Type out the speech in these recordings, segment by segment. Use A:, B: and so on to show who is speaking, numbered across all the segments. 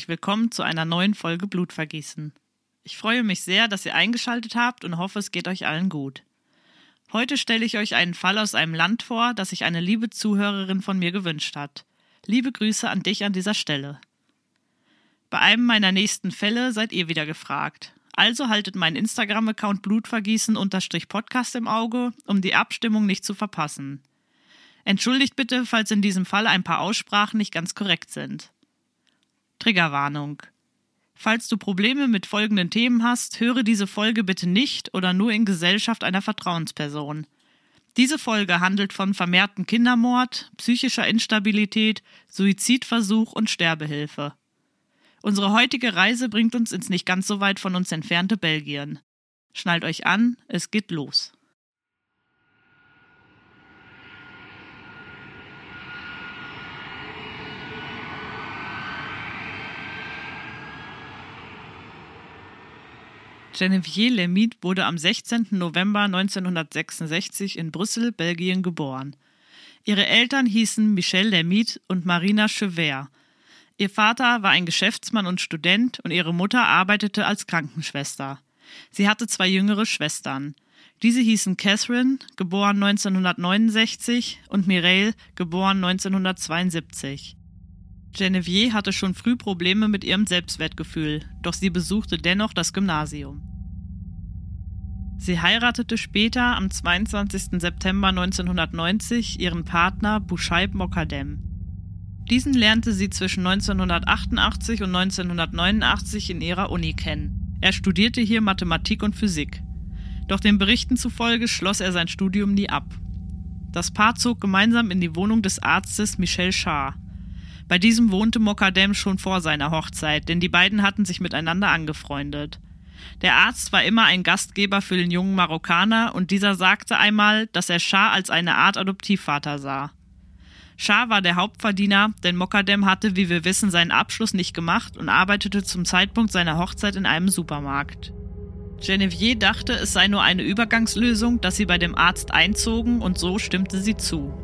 A: Herzlich willkommen zu einer neuen Folge Blutvergießen. Ich freue mich sehr, dass ihr eingeschaltet habt und hoffe, es geht euch allen gut. Heute stelle ich euch einen Fall aus einem Land vor, das sich eine liebe Zuhörerin von mir gewünscht hat. Liebe Grüße an dich an dieser Stelle. Bei einem meiner nächsten Fälle seid ihr wieder gefragt. Also haltet meinen Instagram-Account Blutvergießen-Podcast im Auge, um die Abstimmung nicht zu verpassen. Entschuldigt bitte, falls in diesem Fall ein paar Aussprachen nicht ganz korrekt sind. Triggerwarnung. Falls du Probleme mit folgenden Themen hast, höre diese Folge bitte nicht oder nur in Gesellschaft einer Vertrauensperson. Diese Folge handelt von vermehrten Kindermord, psychischer Instabilität, Suizidversuch und Sterbehilfe. Unsere heutige Reise bringt uns ins nicht ganz so weit von uns entfernte Belgien. Schnallt euch an, es geht los. Genevieve Lemit wurde am 16. November 1966 in Brüssel, Belgien geboren. Ihre Eltern hießen Michel Lemit und Marina Chever. Ihr Vater war ein Geschäftsmann und Student und ihre Mutter arbeitete als Krankenschwester. Sie hatte zwei jüngere Schwestern. Diese hießen Catherine, geboren 1969, und Mireille, geboren 1972. Genevieve hatte schon früh Probleme mit ihrem Selbstwertgefühl, doch sie besuchte dennoch das Gymnasium. Sie heiratete später am 22. September 1990 ihren Partner Bushaib Mokadem. Diesen lernte sie zwischen 1988 und 1989 in ihrer Uni kennen. Er studierte hier Mathematik und Physik. Doch den Berichten zufolge schloss er sein Studium nie ab. Das Paar zog gemeinsam in die Wohnung des Arztes Michel Char. Bei diesem wohnte Mokadem schon vor seiner Hochzeit, denn die beiden hatten sich miteinander angefreundet. Der Arzt war immer ein Gastgeber für den jungen Marokkaner und dieser sagte einmal, dass er Schah als eine Art Adoptivvater sah. Schah war der Hauptverdiener, denn Mokadem hatte, wie wir wissen, seinen Abschluss nicht gemacht und arbeitete zum Zeitpunkt seiner Hochzeit in einem Supermarkt. Genevieve dachte, es sei nur eine Übergangslösung, dass sie bei dem Arzt einzogen und so stimmte sie zu.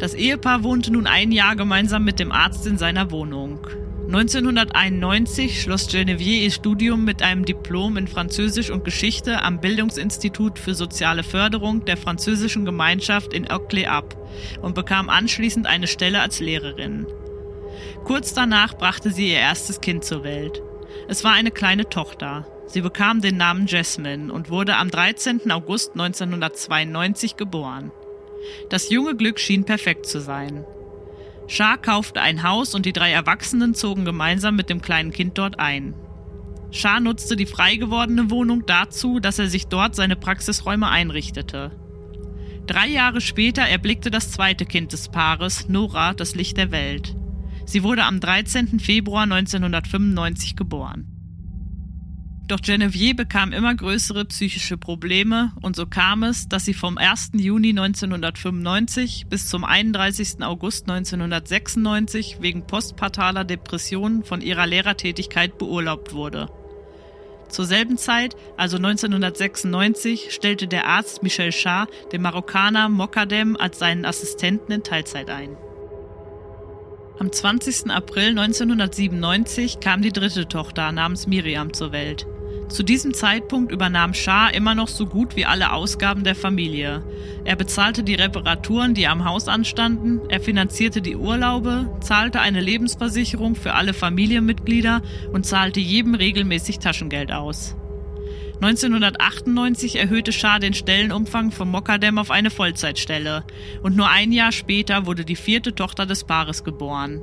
A: Das Ehepaar wohnte nun ein Jahr gemeinsam mit dem Arzt in seiner Wohnung. 1991 schloss Genevieve ihr Studium mit einem Diplom in Französisch und Geschichte am Bildungsinstitut für soziale Förderung der französischen Gemeinschaft in Oakley ab und bekam anschließend eine Stelle als Lehrerin. Kurz danach brachte sie ihr erstes Kind zur Welt. Es war eine kleine Tochter. Sie bekam den Namen Jasmine und wurde am 13. August 1992 geboren. Das junge Glück schien perfekt zu sein. Shah kaufte ein Haus und die drei Erwachsenen zogen gemeinsam mit dem kleinen Kind dort ein. Shah nutzte die frei gewordene Wohnung dazu, dass er sich dort seine Praxisräume einrichtete. Drei Jahre später erblickte das zweite Kind des Paares, Nora, das Licht der Welt. Sie wurde am 13. Februar 1995 geboren. Doch Genevieve bekam immer größere psychische Probleme und so kam es, dass sie vom 1. Juni 1995 bis zum 31. August 1996 wegen postpartaler Depressionen von ihrer Lehrertätigkeit beurlaubt wurde. Zur selben Zeit, also 1996, stellte der Arzt Michel Shah den Marokkaner Mokadem als seinen Assistenten in Teilzeit ein. Am 20. April 1997 kam die dritte Tochter namens Miriam zur Welt. Zu diesem Zeitpunkt übernahm Shah immer noch so gut wie alle Ausgaben der Familie. Er bezahlte die Reparaturen, die am Haus anstanden, er finanzierte die Urlaube, zahlte eine Lebensversicherung für alle Familienmitglieder und zahlte jedem regelmäßig Taschengeld aus. 1998 erhöhte Shah den Stellenumfang von Mokadem auf eine Vollzeitstelle und nur ein Jahr später wurde die vierte Tochter des Paares geboren.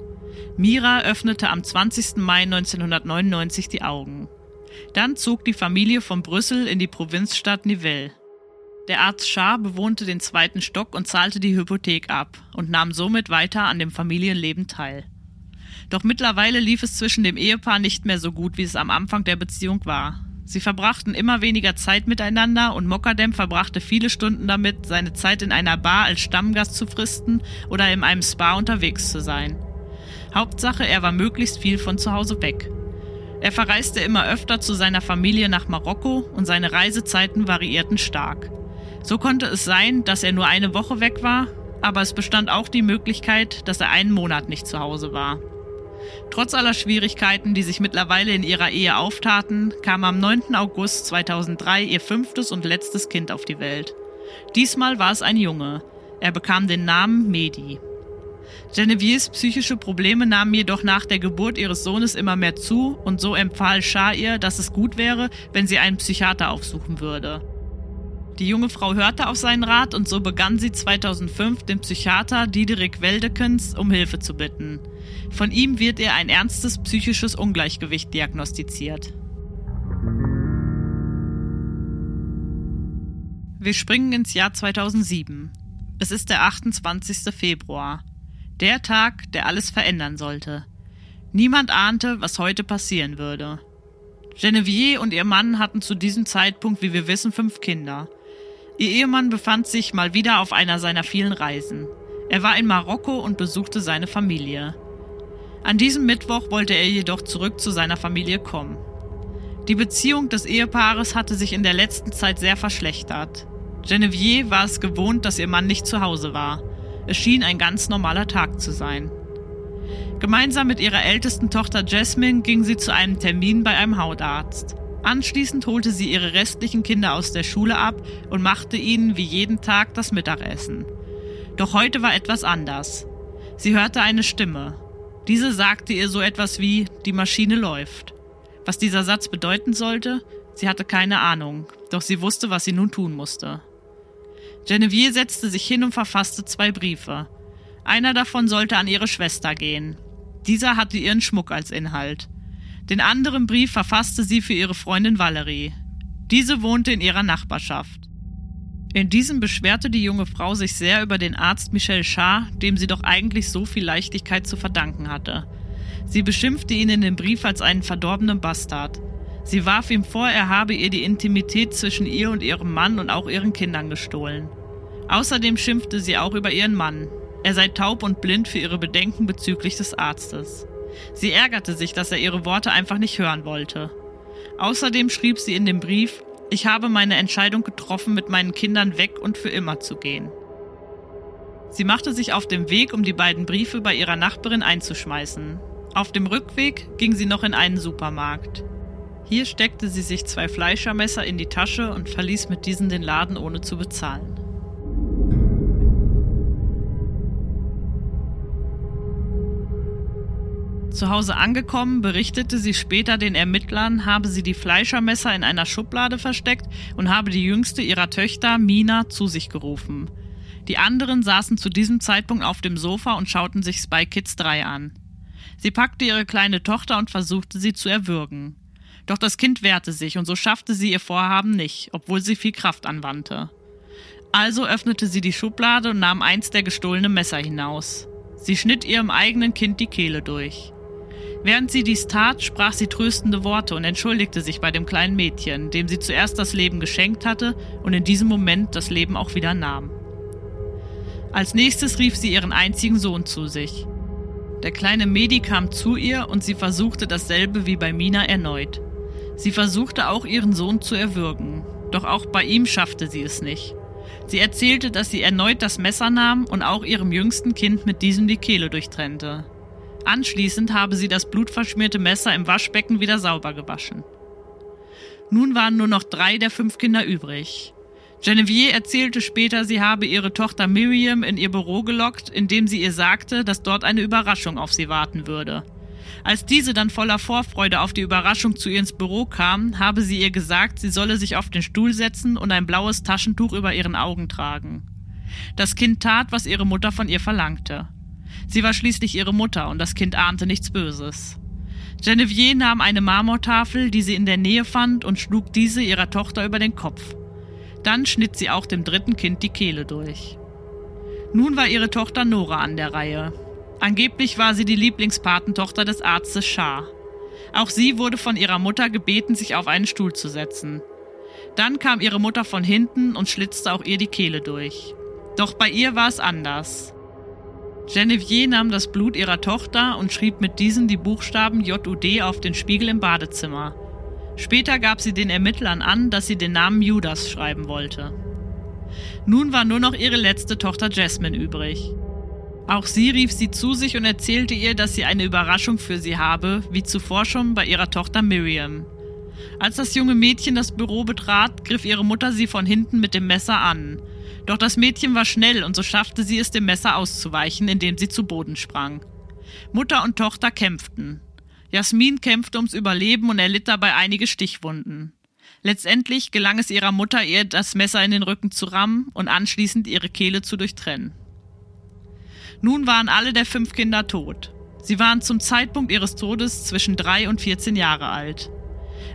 A: Mira öffnete am 20. Mai 1999 die Augen. Dann zog die Familie von Brüssel in die Provinzstadt Nivelles. Der Arzt Schar bewohnte den zweiten Stock und zahlte die Hypothek ab und nahm somit weiter an dem Familienleben teil. Doch mittlerweile lief es zwischen dem Ehepaar nicht mehr so gut, wie es am Anfang der Beziehung war. Sie verbrachten immer weniger Zeit miteinander und Mokadem verbrachte viele Stunden damit, seine Zeit in einer Bar als Stammgast zu fristen oder in einem Spa unterwegs zu sein. Hauptsache, er war möglichst viel von zu Hause weg. Er verreiste immer öfter zu seiner Familie nach Marokko und seine Reisezeiten variierten stark. So konnte es sein, dass er nur eine Woche weg war, aber es bestand auch die Möglichkeit, dass er einen Monat nicht zu Hause war. Trotz aller Schwierigkeiten, die sich mittlerweile in ihrer Ehe auftaten, kam am 9. August 2003 ihr fünftes und letztes Kind auf die Welt. Diesmal war es ein Junge. Er bekam den Namen Medi. Genevieves psychische Probleme nahmen jedoch nach der Geburt ihres Sohnes immer mehr zu und so empfahl Shah ihr, dass es gut wäre, wenn sie einen Psychiater aufsuchen würde. Die junge Frau hörte auf seinen Rat und so begann sie 2005 den Psychiater Diederik Weldekens um Hilfe zu bitten. Von ihm wird ihr ein ernstes psychisches Ungleichgewicht diagnostiziert. Wir springen ins Jahr 2007. Es ist der 28. Februar. Der Tag, der alles verändern sollte. Niemand ahnte, was heute passieren würde. Genevieve und ihr Mann hatten zu diesem Zeitpunkt, wie wir wissen, fünf Kinder. Ihr Ehemann befand sich mal wieder auf einer seiner vielen Reisen. Er war in Marokko und besuchte seine Familie. An diesem Mittwoch wollte er jedoch zurück zu seiner Familie kommen. Die Beziehung des Ehepaares hatte sich in der letzten Zeit sehr verschlechtert. Genevieve war es gewohnt, dass ihr Mann nicht zu Hause war. Es schien ein ganz normaler Tag zu sein. Gemeinsam mit ihrer ältesten Tochter Jasmine ging sie zu einem Termin bei einem Hautarzt. Anschließend holte sie ihre restlichen Kinder aus der Schule ab und machte ihnen wie jeden Tag das Mittagessen. Doch heute war etwas anders. Sie hörte eine Stimme. Diese sagte ihr so etwas wie die Maschine läuft. Was dieser Satz bedeuten sollte, sie hatte keine Ahnung, doch sie wusste, was sie nun tun musste. Genevieve setzte sich hin und verfasste zwei Briefe. Einer davon sollte an ihre Schwester gehen. Dieser hatte ihren Schmuck als Inhalt. Den anderen Brief verfasste sie für ihre Freundin Valerie. Diese wohnte in ihrer Nachbarschaft. In diesem beschwerte die junge Frau sich sehr über den Arzt Michel Char, dem sie doch eigentlich so viel Leichtigkeit zu verdanken hatte. Sie beschimpfte ihn in dem Brief als einen verdorbenen Bastard. Sie warf ihm vor, er habe ihr die Intimität zwischen ihr und ihrem Mann und auch ihren Kindern gestohlen. Außerdem schimpfte sie auch über ihren Mann. Er sei taub und blind für ihre Bedenken bezüglich des Arztes. Sie ärgerte sich, dass er ihre Worte einfach nicht hören wollte. Außerdem schrieb sie in dem Brief, ich habe meine Entscheidung getroffen, mit meinen Kindern weg und für immer zu gehen. Sie machte sich auf den Weg, um die beiden Briefe bei ihrer Nachbarin einzuschmeißen. Auf dem Rückweg ging sie noch in einen Supermarkt. Hier steckte sie sich zwei Fleischermesser in die Tasche und verließ mit diesen den Laden ohne zu bezahlen. Zu Hause angekommen, berichtete sie später den Ermittlern, habe sie die Fleischermesser in einer Schublade versteckt und habe die jüngste ihrer Töchter, Mina, zu sich gerufen. Die anderen saßen zu diesem Zeitpunkt auf dem Sofa und schauten sich Spy Kids 3 an. Sie packte ihre kleine Tochter und versuchte sie zu erwürgen. Doch das Kind wehrte sich und so schaffte sie ihr Vorhaben nicht, obwohl sie viel Kraft anwandte. Also öffnete sie die Schublade und nahm eins der gestohlenen Messer hinaus. Sie schnitt ihrem eigenen Kind die Kehle durch. Während sie dies tat, sprach sie tröstende Worte und entschuldigte sich bei dem kleinen Mädchen, dem sie zuerst das Leben geschenkt hatte und in diesem Moment das Leben auch wieder nahm. Als nächstes rief sie ihren einzigen Sohn zu sich. Der kleine Medi kam zu ihr und sie versuchte dasselbe wie bei Mina erneut. Sie versuchte auch ihren Sohn zu erwürgen, doch auch bei ihm schaffte sie es nicht. Sie erzählte, dass sie erneut das Messer nahm und auch ihrem jüngsten Kind mit diesem die Kehle durchtrennte. Anschließend habe sie das blutverschmierte Messer im Waschbecken wieder sauber gewaschen. Nun waren nur noch drei der fünf Kinder übrig. Genevieve erzählte später, sie habe ihre Tochter Miriam in ihr Büro gelockt, indem sie ihr sagte, dass dort eine Überraschung auf sie warten würde. Als diese dann voller Vorfreude auf die Überraschung zu ihr ins Büro kam, habe sie ihr gesagt, sie solle sich auf den Stuhl setzen und ein blaues Taschentuch über ihren Augen tragen. Das Kind tat, was ihre Mutter von ihr verlangte. Sie war schließlich ihre Mutter und das Kind ahnte nichts Böses. Genevieve nahm eine Marmortafel, die sie in der Nähe fand, und schlug diese ihrer Tochter über den Kopf. Dann schnitt sie auch dem dritten Kind die Kehle durch. Nun war ihre Tochter Nora an der Reihe. Angeblich war sie die Lieblingspatentochter des Arztes Shah. Auch sie wurde von ihrer Mutter gebeten, sich auf einen Stuhl zu setzen. Dann kam ihre Mutter von hinten und schlitzte auch ihr die Kehle durch. Doch bei ihr war es anders. Genevieve nahm das Blut ihrer Tochter und schrieb mit diesen die Buchstaben JUD auf den Spiegel im Badezimmer. Später gab sie den Ermittlern an, dass sie den Namen Judas schreiben wollte. Nun war nur noch ihre letzte Tochter Jasmine übrig. Auch sie rief sie zu sich und erzählte ihr, dass sie eine Überraschung für sie habe, wie zuvor schon bei ihrer Tochter Miriam. Als das junge Mädchen das Büro betrat, griff ihre Mutter sie von hinten mit dem Messer an. Doch das Mädchen war schnell und so schaffte sie es, dem Messer auszuweichen, indem sie zu Boden sprang. Mutter und Tochter kämpften. Jasmin kämpfte ums Überleben und erlitt dabei einige Stichwunden. Letztendlich gelang es ihrer Mutter, ihr das Messer in den Rücken zu rammen und anschließend ihre Kehle zu durchtrennen. Nun waren alle der fünf Kinder tot. Sie waren zum Zeitpunkt ihres Todes zwischen drei und 14 Jahre alt.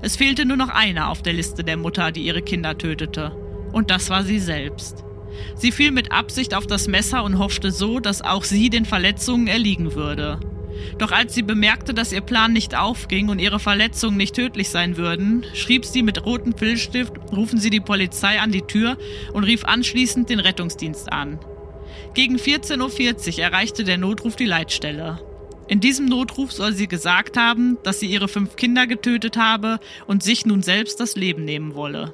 A: Es fehlte nur noch einer auf der Liste der Mutter, die ihre Kinder tötete. Und das war sie selbst. Sie fiel mit Absicht auf das Messer und hoffte so, dass auch sie den Verletzungen erliegen würde. Doch als sie bemerkte, dass ihr Plan nicht aufging und ihre Verletzungen nicht tödlich sein würden, schrieb sie mit rotem Filzstift, rufen sie die Polizei an die Tür und rief anschließend den Rettungsdienst an. Gegen 14.40 Uhr erreichte der Notruf die Leitstelle. In diesem Notruf soll sie gesagt haben, dass sie ihre fünf Kinder getötet habe und sich nun selbst das Leben nehmen wolle.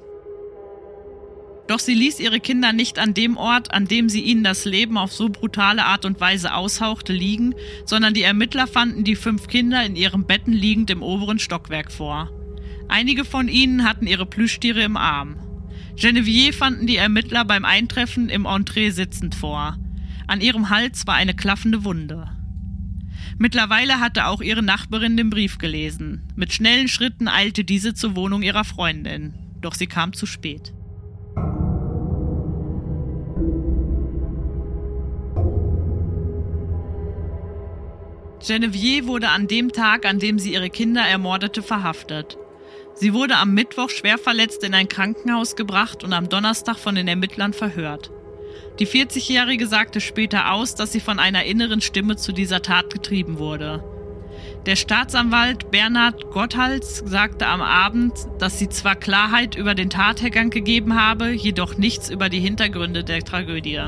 A: Doch sie ließ ihre Kinder nicht an dem Ort, an dem sie ihnen das Leben auf so brutale Art und Weise aushauchte, liegen, sondern die Ermittler fanden die fünf Kinder in ihren Betten liegend im oberen Stockwerk vor. Einige von ihnen hatten ihre Plüschtiere im Arm. Genevieve fanden die Ermittler beim Eintreffen im Entree sitzend vor. An ihrem Hals war eine klaffende Wunde. Mittlerweile hatte auch ihre Nachbarin den Brief gelesen. Mit schnellen Schritten eilte diese zur Wohnung ihrer Freundin. Doch sie kam zu spät. Genevieve wurde an dem Tag, an dem sie ihre Kinder ermordete, verhaftet. Sie wurde am Mittwoch schwer verletzt in ein Krankenhaus gebracht und am Donnerstag von den Ermittlern verhört. Die 40-Jährige sagte später aus, dass sie von einer inneren Stimme zu dieser Tat getrieben wurde. Der Staatsanwalt Bernhard Gotthals sagte am Abend, dass sie zwar Klarheit über den Tathergang gegeben habe, jedoch nichts über die Hintergründe der Tragödie.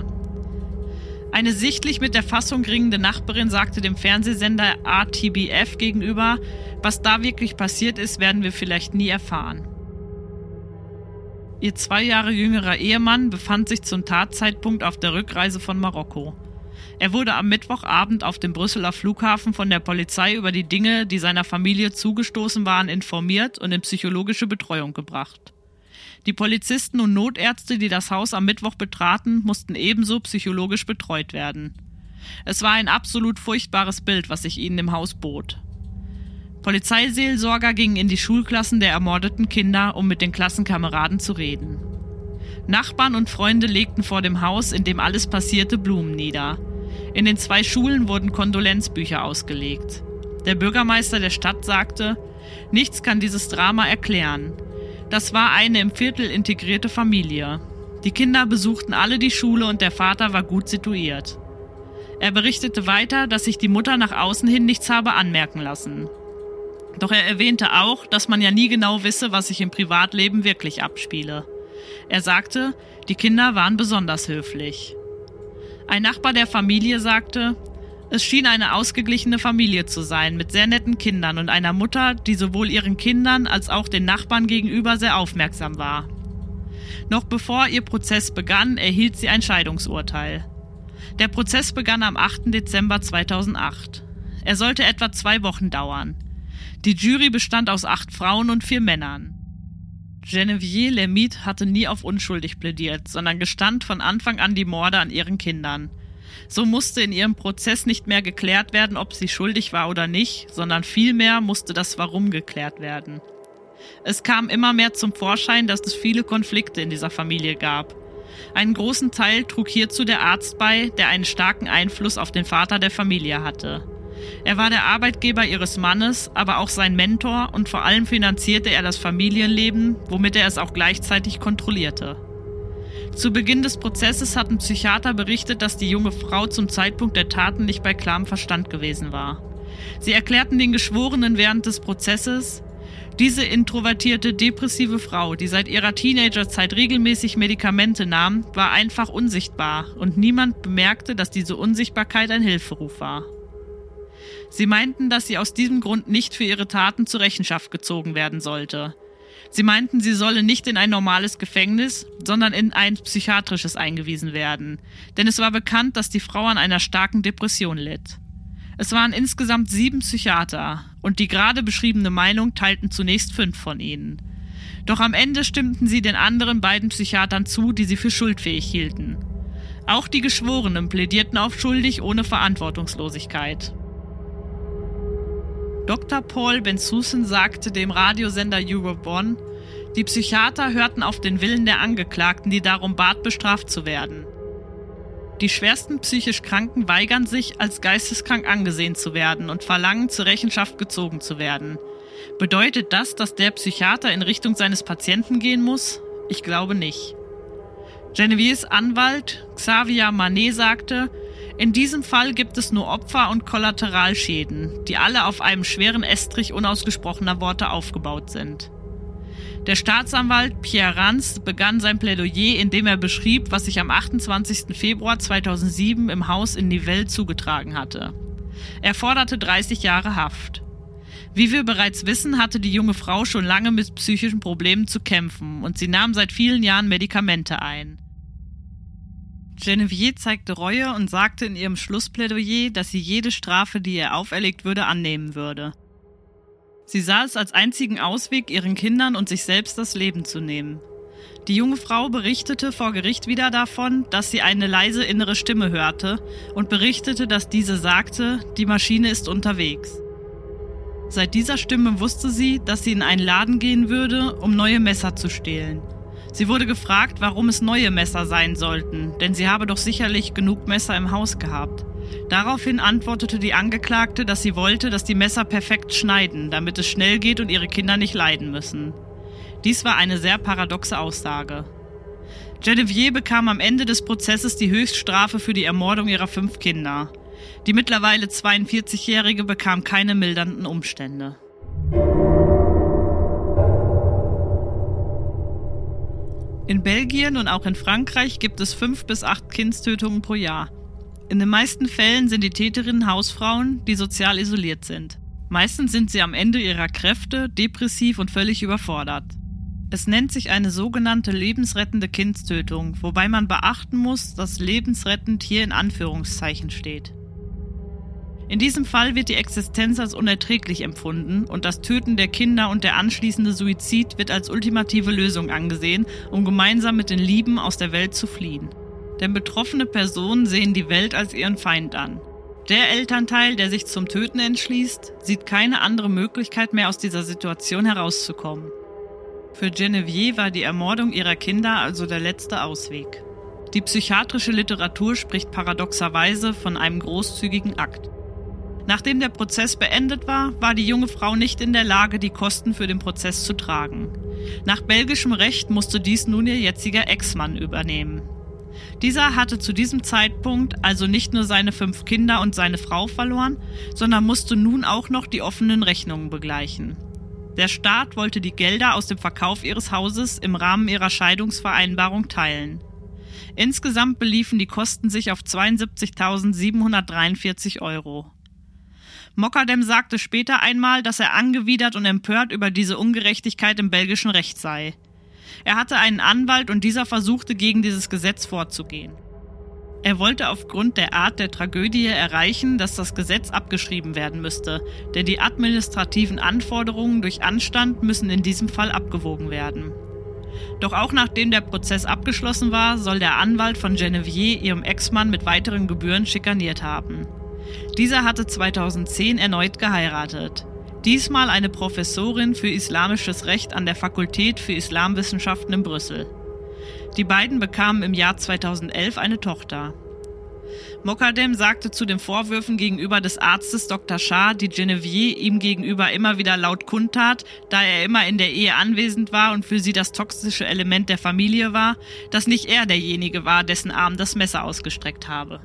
A: Eine sichtlich mit der Fassung ringende Nachbarin sagte dem Fernsehsender RTBF gegenüber, was da wirklich passiert ist, werden wir vielleicht nie erfahren. Ihr zwei Jahre jüngerer Ehemann befand sich zum Tatzeitpunkt auf der Rückreise von Marokko. Er wurde am Mittwochabend auf dem Brüsseler Flughafen von der Polizei über die Dinge, die seiner Familie zugestoßen waren, informiert und in psychologische Betreuung gebracht. Die Polizisten und Notärzte, die das Haus am Mittwoch betraten, mussten ebenso psychologisch betreut werden. Es war ein absolut furchtbares Bild, was sich ihnen im Haus bot. Polizeiseelsorger gingen in die Schulklassen der ermordeten Kinder, um mit den Klassenkameraden zu reden. Nachbarn und Freunde legten vor dem Haus, in dem alles passierte, Blumen nieder. In den zwei Schulen wurden Kondolenzbücher ausgelegt. Der Bürgermeister der Stadt sagte, nichts kann dieses Drama erklären. Das war eine im Viertel integrierte Familie. Die Kinder besuchten alle die Schule und der Vater war gut situiert. Er berichtete weiter, dass sich die Mutter nach außen hin nichts habe anmerken lassen. Doch er erwähnte auch, dass man ja nie genau wisse, was sich im Privatleben wirklich abspiele. Er sagte, die Kinder waren besonders höflich. Ein Nachbar der Familie sagte, es schien eine ausgeglichene Familie zu sein, mit sehr netten Kindern und einer Mutter, die sowohl ihren Kindern als auch den Nachbarn gegenüber sehr aufmerksam war. Noch bevor ihr Prozess begann, erhielt sie ein Scheidungsurteil. Der Prozess begann am 8. Dezember 2008. Er sollte etwa zwei Wochen dauern. Die Jury bestand aus acht Frauen und vier Männern. Genevieve Lermite hatte nie auf unschuldig plädiert, sondern gestand von Anfang an die Morde an ihren Kindern. So musste in ihrem Prozess nicht mehr geklärt werden, ob sie schuldig war oder nicht, sondern vielmehr musste das Warum geklärt werden. Es kam immer mehr zum Vorschein, dass es viele Konflikte in dieser Familie gab. Einen großen Teil trug hierzu der Arzt bei, der einen starken Einfluss auf den Vater der Familie hatte. Er war der Arbeitgeber ihres Mannes, aber auch sein Mentor und vor allem finanzierte er das Familienleben, womit er es auch gleichzeitig kontrollierte. Zu Beginn des Prozesses hatten Psychiater berichtet, dass die junge Frau zum Zeitpunkt der Taten nicht bei klarem Verstand gewesen war. Sie erklärten den Geschworenen während des Prozesses, diese introvertierte, depressive Frau, die seit ihrer Teenagerzeit regelmäßig Medikamente nahm, war einfach unsichtbar und niemand bemerkte, dass diese Unsichtbarkeit ein Hilferuf war. Sie meinten, dass sie aus diesem Grund nicht für ihre Taten zur Rechenschaft gezogen werden sollte. Sie meinten, sie solle nicht in ein normales Gefängnis, sondern in ein psychiatrisches eingewiesen werden, denn es war bekannt, dass die Frau an einer starken Depression litt. Es waren insgesamt sieben Psychiater, und die gerade beschriebene Meinung teilten zunächst fünf von ihnen. Doch am Ende stimmten sie den anderen beiden Psychiatern zu, die sie für schuldfähig hielten. Auch die Geschworenen plädierten auf schuldig ohne Verantwortungslosigkeit. Dr. Paul Bensusen sagte dem Radiosender Europe One, die Psychiater hörten auf den Willen der Angeklagten, die darum bat, bestraft zu werden. Die schwersten psychisch Kranken weigern sich, als geisteskrank angesehen zu werden und verlangen, zur Rechenschaft gezogen zu werden. Bedeutet das, dass der Psychiater in Richtung seines Patienten gehen muss? Ich glaube nicht. Genevieves Anwalt Xavier Manet sagte, in diesem Fall gibt es nur Opfer und Kollateralschäden, die alle auf einem schweren Estrich unausgesprochener Worte aufgebaut sind. Der Staatsanwalt Pierre Ranz begann sein Plädoyer, indem er beschrieb, was sich am 28. Februar 2007 im Haus in Nivelles zugetragen hatte. Er forderte 30 Jahre Haft. Wie wir bereits wissen, hatte die junge Frau schon lange mit psychischen Problemen zu kämpfen und sie nahm seit vielen Jahren Medikamente ein. Genevieve zeigte Reue und sagte in ihrem Schlussplädoyer, dass sie jede Strafe, die ihr auferlegt würde, annehmen würde. Sie sah es als einzigen Ausweg, ihren Kindern und sich selbst das Leben zu nehmen. Die junge Frau berichtete vor Gericht wieder davon, dass sie eine leise innere Stimme hörte und berichtete, dass diese sagte, die Maschine ist unterwegs. Seit dieser Stimme wusste sie, dass sie in einen Laden gehen würde, um neue Messer zu stehlen. Sie wurde gefragt, warum es neue Messer sein sollten, denn sie habe doch sicherlich genug Messer im Haus gehabt. Daraufhin antwortete die Angeklagte, dass sie wollte, dass die Messer perfekt schneiden, damit es schnell geht und ihre Kinder nicht leiden müssen. Dies war eine sehr paradoxe Aussage. Genevieve bekam am Ende des Prozesses die Höchststrafe für die Ermordung ihrer fünf Kinder. Die mittlerweile 42-Jährige bekam keine mildernden Umstände. In Belgien und auch in Frankreich gibt es fünf bis acht Kindstötungen pro Jahr. In den meisten Fällen sind die Täterinnen Hausfrauen, die sozial isoliert sind. Meistens sind sie am Ende ihrer Kräfte, depressiv und völlig überfordert. Es nennt sich eine sogenannte lebensrettende Kindstötung, wobei man beachten muss, dass lebensrettend hier in Anführungszeichen steht. In diesem Fall wird die Existenz als unerträglich empfunden und das Töten der Kinder und der anschließende Suizid wird als ultimative Lösung angesehen, um gemeinsam mit den Lieben aus der Welt zu fliehen. Denn betroffene Personen sehen die Welt als ihren Feind an. Der Elternteil, der sich zum Töten entschließt, sieht keine andere Möglichkeit mehr aus dieser Situation herauszukommen. Für Genevieve war die Ermordung ihrer Kinder also der letzte Ausweg. Die psychiatrische Literatur spricht paradoxerweise von einem großzügigen Akt. Nachdem der Prozess beendet war, war die junge Frau nicht in der Lage, die Kosten für den Prozess zu tragen. Nach belgischem Recht musste dies nun ihr jetziger Ex-Mann übernehmen. Dieser hatte zu diesem Zeitpunkt also nicht nur seine fünf Kinder und seine Frau verloren, sondern musste nun auch noch die offenen Rechnungen begleichen. Der Staat wollte die Gelder aus dem Verkauf ihres Hauses im Rahmen ihrer Scheidungsvereinbarung teilen. Insgesamt beliefen die Kosten sich auf 72.743 Euro. Mockadem sagte später einmal, dass er angewidert und empört über diese Ungerechtigkeit im belgischen Recht sei. Er hatte einen Anwalt und dieser versuchte gegen dieses Gesetz vorzugehen. Er wollte aufgrund der Art der Tragödie erreichen, dass das Gesetz abgeschrieben werden müsste, denn die administrativen Anforderungen durch Anstand müssen in diesem Fall abgewogen werden. Doch auch nachdem der Prozess abgeschlossen war, soll der Anwalt von Genevieve ihrem Ex-Mann mit weiteren Gebühren schikaniert haben. Dieser hatte 2010 erneut geheiratet. Diesmal eine Professorin für islamisches Recht an der Fakultät für Islamwissenschaften in Brüssel. Die beiden bekamen im Jahr 2011 eine Tochter. Mokadem sagte zu den Vorwürfen gegenüber des Arztes Dr. Shah, die Genevieve ihm gegenüber immer wieder laut kundtat, da er immer in der Ehe anwesend war und für sie das toxische Element der Familie war, dass nicht er derjenige war, dessen Arm das Messer ausgestreckt habe.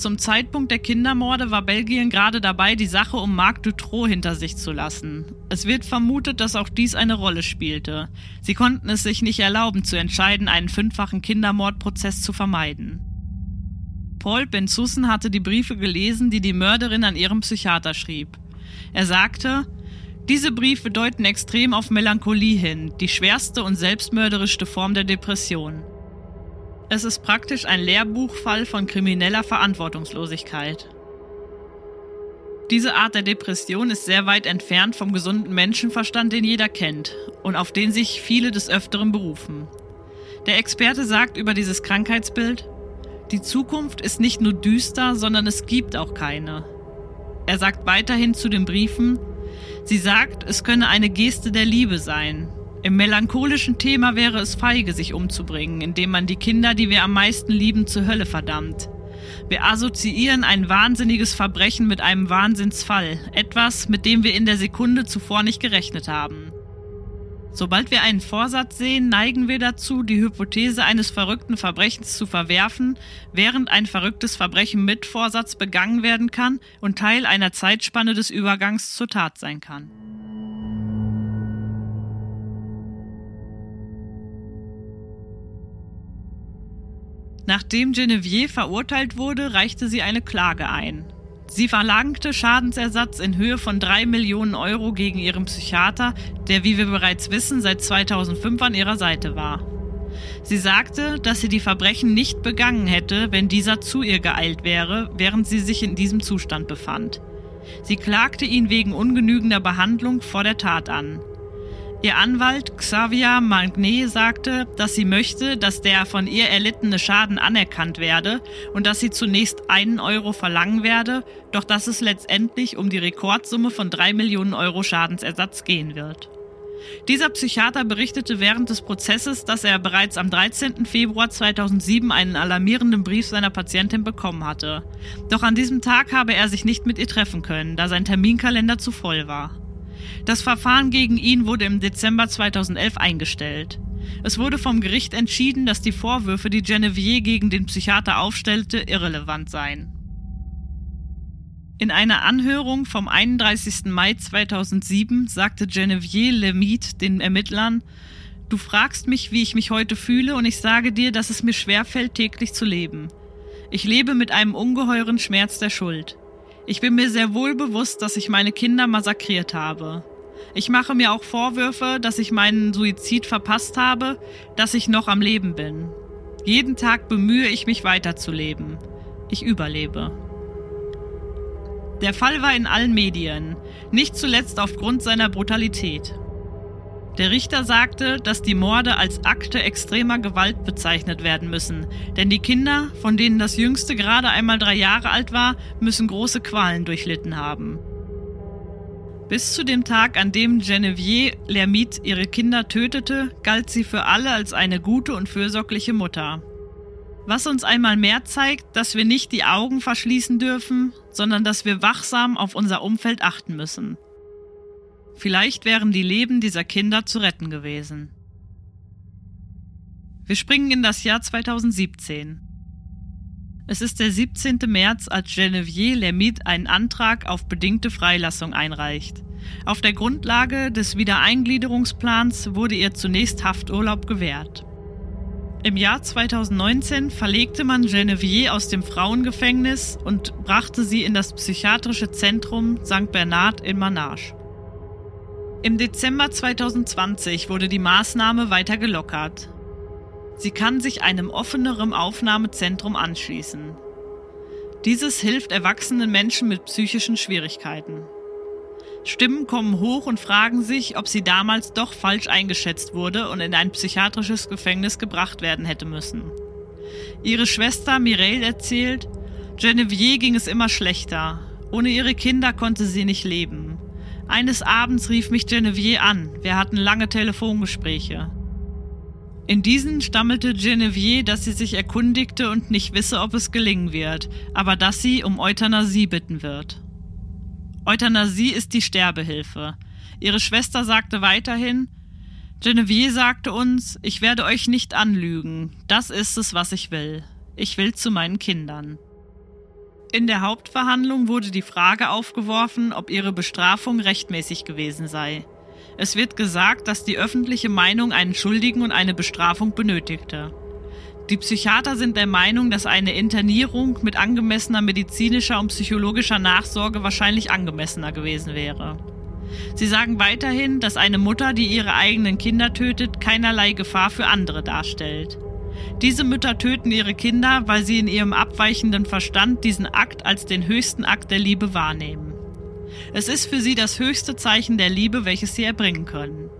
A: Zum Zeitpunkt der Kindermorde war Belgien gerade dabei, die Sache um Marc Dutroux hinter sich zu lassen. Es wird vermutet, dass auch dies eine Rolle spielte. Sie konnten es sich nicht erlauben, zu entscheiden, einen fünffachen Kindermordprozess zu vermeiden. Paul Bensussen hatte die Briefe gelesen, die die Mörderin an ihrem Psychiater schrieb. Er sagte, Diese Briefe deuten extrem auf Melancholie hin, die schwerste und selbstmörderischste Form der Depression. Es ist praktisch ein Lehrbuchfall von krimineller Verantwortungslosigkeit. Diese Art der Depression ist sehr weit entfernt vom gesunden Menschenverstand, den jeder kennt und auf den sich viele des Öfteren berufen. Der Experte sagt über dieses Krankheitsbild, die Zukunft ist nicht nur düster, sondern es gibt auch keine. Er sagt weiterhin zu den Briefen, sie sagt, es könne eine Geste der Liebe sein. Im melancholischen Thema wäre es feige, sich umzubringen, indem man die Kinder, die wir am meisten lieben, zur Hölle verdammt. Wir assoziieren ein wahnsinniges Verbrechen mit einem Wahnsinnsfall, etwas, mit dem wir in der Sekunde zuvor nicht gerechnet haben. Sobald wir einen Vorsatz sehen, neigen wir dazu, die Hypothese eines verrückten Verbrechens zu verwerfen, während ein verrücktes Verbrechen mit Vorsatz begangen werden kann und Teil einer Zeitspanne des Übergangs zur Tat sein kann. Nachdem Genevieve verurteilt wurde, reichte sie eine Klage ein. Sie verlangte Schadensersatz in Höhe von drei Millionen Euro gegen ihren Psychiater, der, wie wir bereits wissen, seit 2005 an ihrer Seite war. Sie sagte, dass sie die Verbrechen nicht begangen hätte, wenn dieser zu ihr geeilt wäre, während sie sich in diesem Zustand befand. Sie klagte ihn wegen ungenügender Behandlung vor der Tat an. Ihr Anwalt Xavier Magnet sagte, dass sie möchte, dass der von ihr erlittene Schaden anerkannt werde und dass sie zunächst einen Euro verlangen werde, doch dass es letztendlich um die Rekordsumme von drei Millionen Euro Schadensersatz gehen wird. Dieser Psychiater berichtete während des Prozesses, dass er bereits am 13. Februar 2007 einen alarmierenden Brief seiner Patientin bekommen hatte. Doch an diesem Tag habe er sich nicht mit ihr treffen können, da sein Terminkalender zu voll war. Das Verfahren gegen ihn wurde im Dezember 2011 eingestellt. Es wurde vom Gericht entschieden, dass die Vorwürfe, die Genevieve gegen den Psychiater aufstellte, irrelevant seien. In einer Anhörung vom 31. Mai 2007 sagte Genevieve Lemite den Ermittlern, Du fragst mich, wie ich mich heute fühle, und ich sage dir, dass es mir schwerfällt, täglich zu leben. Ich lebe mit einem ungeheuren Schmerz der Schuld. Ich bin mir sehr wohl bewusst, dass ich meine Kinder massakriert habe. Ich mache mir auch Vorwürfe, dass ich meinen Suizid verpasst habe, dass ich noch am Leben bin. Jeden Tag bemühe ich mich weiterzuleben. Ich überlebe. Der Fall war in allen Medien, nicht zuletzt aufgrund seiner Brutalität. Der Richter sagte, dass die Morde als Akte extremer Gewalt bezeichnet werden müssen, denn die Kinder, von denen das jüngste gerade einmal drei Jahre alt war, müssen große Qualen durchlitten haben. Bis zu dem Tag, an dem Genevieve Lermite ihre Kinder tötete, galt sie für alle als eine gute und fürsorgliche Mutter. Was uns einmal mehr zeigt, dass wir nicht die Augen verschließen dürfen, sondern dass wir wachsam auf unser Umfeld achten müssen. Vielleicht wären die Leben dieser Kinder zu retten gewesen. Wir springen in das Jahr 2017. Es ist der 17. März, als Genevieve Lermite einen Antrag auf bedingte Freilassung einreicht. Auf der Grundlage des Wiedereingliederungsplans wurde ihr zunächst Hafturlaub gewährt. Im Jahr 2019 verlegte man Genevieve aus dem Frauengefängnis und brachte sie in das psychiatrische Zentrum St. Bernard in Manage. Im Dezember 2020 wurde die Maßnahme weiter gelockert. Sie kann sich einem offeneren Aufnahmezentrum anschließen. Dieses hilft erwachsenen Menschen mit psychischen Schwierigkeiten. Stimmen kommen hoch und fragen sich, ob sie damals doch falsch eingeschätzt wurde und in ein psychiatrisches Gefängnis gebracht werden hätte müssen. Ihre Schwester Mireille erzählt, Genevieve ging es immer schlechter. Ohne ihre Kinder konnte sie nicht leben. Eines Abends rief mich Genevieve an. Wir hatten lange Telefongespräche. In diesen stammelte Genevieve, dass sie sich erkundigte und nicht wisse, ob es gelingen wird, aber dass sie um Euthanasie bitten wird. Euthanasie ist die Sterbehilfe. Ihre Schwester sagte weiterhin, Genevieve sagte uns, ich werde euch nicht anlügen, das ist es, was ich will. Ich will zu meinen Kindern. In der Hauptverhandlung wurde die Frage aufgeworfen, ob ihre Bestrafung rechtmäßig gewesen sei. Es wird gesagt, dass die öffentliche Meinung einen Schuldigen und eine Bestrafung benötigte. Die Psychiater sind der Meinung, dass eine Internierung mit angemessener medizinischer und psychologischer Nachsorge wahrscheinlich angemessener gewesen wäre. Sie sagen weiterhin, dass eine Mutter, die ihre eigenen Kinder tötet, keinerlei Gefahr für andere darstellt. Diese Mütter töten ihre Kinder, weil sie in ihrem abweichenden Verstand diesen Akt als den höchsten Akt der Liebe wahrnehmen. Es ist für sie das höchste Zeichen der Liebe, welches sie erbringen können.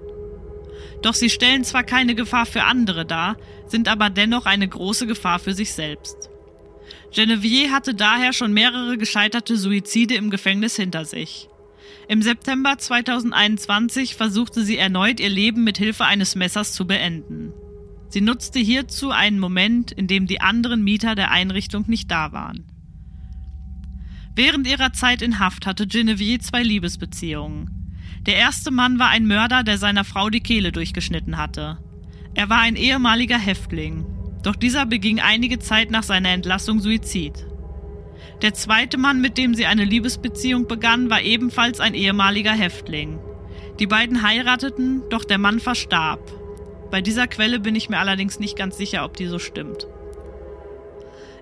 A: Doch sie stellen zwar keine Gefahr für andere dar, sind aber dennoch eine große Gefahr für sich selbst. Genevieve hatte daher schon mehrere gescheiterte Suizide im Gefängnis hinter sich. Im September 2021 versuchte sie erneut ihr Leben mit Hilfe eines Messers zu beenden. Sie nutzte hierzu einen Moment, in dem die anderen Mieter der Einrichtung nicht da waren. Während ihrer Zeit in Haft hatte Genevieve zwei Liebesbeziehungen. Der erste Mann war ein Mörder, der seiner Frau die Kehle durchgeschnitten hatte. Er war ein ehemaliger Häftling, doch dieser beging einige Zeit nach seiner Entlassung Suizid. Der zweite Mann, mit dem sie eine Liebesbeziehung begann, war ebenfalls ein ehemaliger Häftling. Die beiden heirateten, doch der Mann verstarb. Bei dieser Quelle bin ich mir allerdings nicht ganz sicher, ob die so stimmt.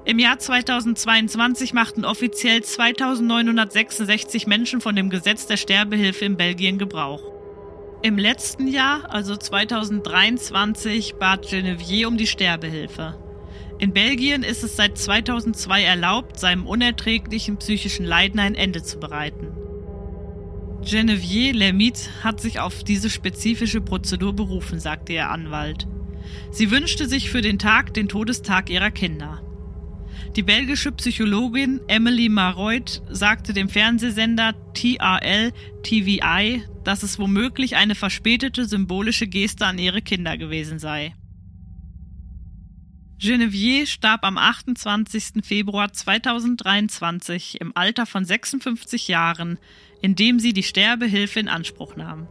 A: Im Jahr 2022 machten offiziell 2966 Menschen von dem Gesetz der Sterbehilfe in Belgien Gebrauch. Im letzten Jahr, also 2023, bat Genevieve um die Sterbehilfe. In Belgien ist es seit 2002 erlaubt, seinem unerträglichen psychischen Leiden ein Ende zu bereiten. Genevieve Lermite hat sich auf diese spezifische Prozedur berufen, sagte ihr Anwalt. Sie wünschte sich für den Tag den Todestag ihrer Kinder. Die belgische Psychologin Emily Maroit sagte dem Fernsehsender TRL TVI, dass es womöglich eine verspätete symbolische Geste an ihre Kinder gewesen sei. Genevieve starb am 28. Februar 2023 im Alter von 56 Jahren, indem sie die Sterbehilfe in Anspruch nahm.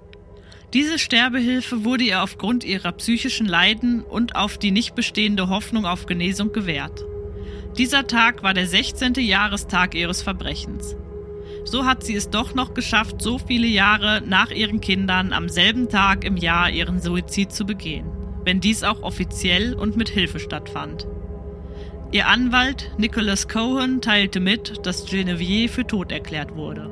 A: Diese Sterbehilfe wurde ihr aufgrund ihrer psychischen Leiden und auf die nicht bestehende Hoffnung auf Genesung gewährt. Dieser Tag war der 16. Jahrestag ihres Verbrechens. So hat sie es doch noch geschafft, so viele Jahre nach ihren Kindern am selben Tag im Jahr ihren Suizid zu begehen, wenn dies auch offiziell und mit Hilfe stattfand. Ihr Anwalt Nicholas Cohen teilte mit, dass Genevieve für tot erklärt wurde.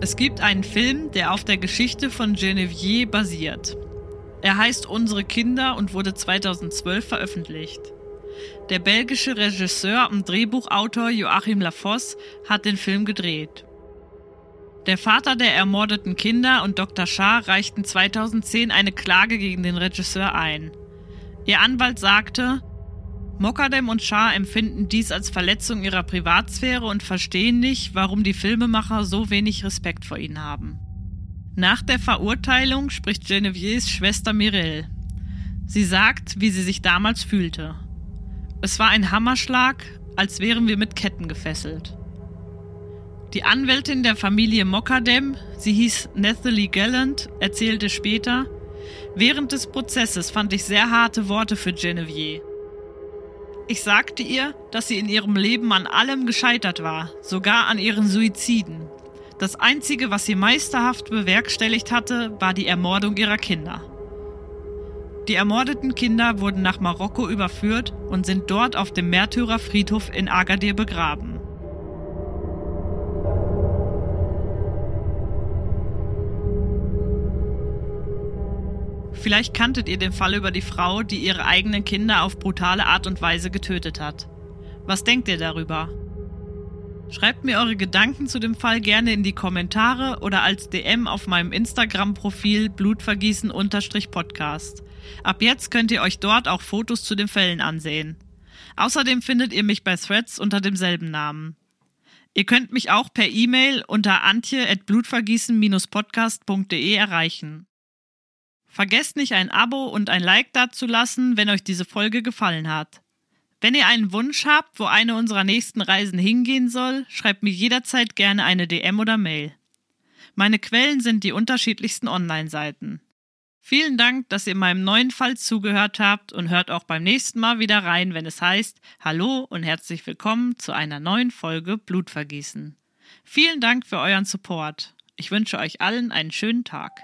A: Es gibt einen Film, der auf der Geschichte von Genevieve basiert. Er heißt Unsere Kinder und wurde 2012 veröffentlicht. Der belgische Regisseur und Drehbuchautor Joachim Lafosse hat den Film gedreht. Der Vater der ermordeten Kinder und Dr. Schaar reichten 2010 eine Klage gegen den Regisseur ein. Ihr Anwalt sagte, Mokadem und Schaar empfinden dies als Verletzung ihrer Privatsphäre und verstehen nicht, warum die Filmemacher so wenig Respekt vor ihnen haben. Nach der Verurteilung spricht Genevieves Schwester Mireille. Sie sagt, wie sie sich damals fühlte. Es war ein Hammerschlag, als wären wir mit Ketten gefesselt. Die Anwältin der Familie Mokadem, sie hieß Nathalie Gallant, erzählte später, während des Prozesses fand ich sehr harte Worte für Genevieve. Ich sagte ihr, dass sie in ihrem Leben an allem gescheitert war, sogar an ihren Suiziden. Das Einzige, was sie meisterhaft bewerkstelligt hatte, war die Ermordung ihrer Kinder. Die ermordeten Kinder wurden nach Marokko überführt und sind dort auf dem Märtyrerfriedhof in Agadir begraben. Vielleicht kanntet ihr den Fall über die Frau, die ihre eigenen Kinder auf brutale Art und Weise getötet hat. Was denkt ihr darüber? Schreibt mir eure Gedanken zu dem Fall gerne in die Kommentare oder als DM auf meinem Instagram-Profil blutvergießen-podcast. Ab jetzt könnt ihr euch dort auch Fotos zu den Fällen ansehen. Außerdem findet ihr mich bei Threads unter demselben Namen. Ihr könnt mich auch per E-Mail unter antje.blutvergießen-podcast.de erreichen. Vergesst nicht ein Abo und ein Like dazulassen, wenn euch diese Folge gefallen hat. Wenn ihr einen Wunsch habt, wo eine unserer nächsten Reisen hingehen soll, schreibt mir jederzeit gerne eine DM oder Mail. Meine Quellen sind die unterschiedlichsten Online-Seiten. Vielen Dank, dass ihr meinem neuen Fall zugehört habt und hört auch beim nächsten Mal wieder rein, wenn es heißt Hallo und herzlich willkommen zu einer neuen Folge Blutvergießen. Vielen Dank für euren Support. Ich wünsche euch allen einen schönen Tag.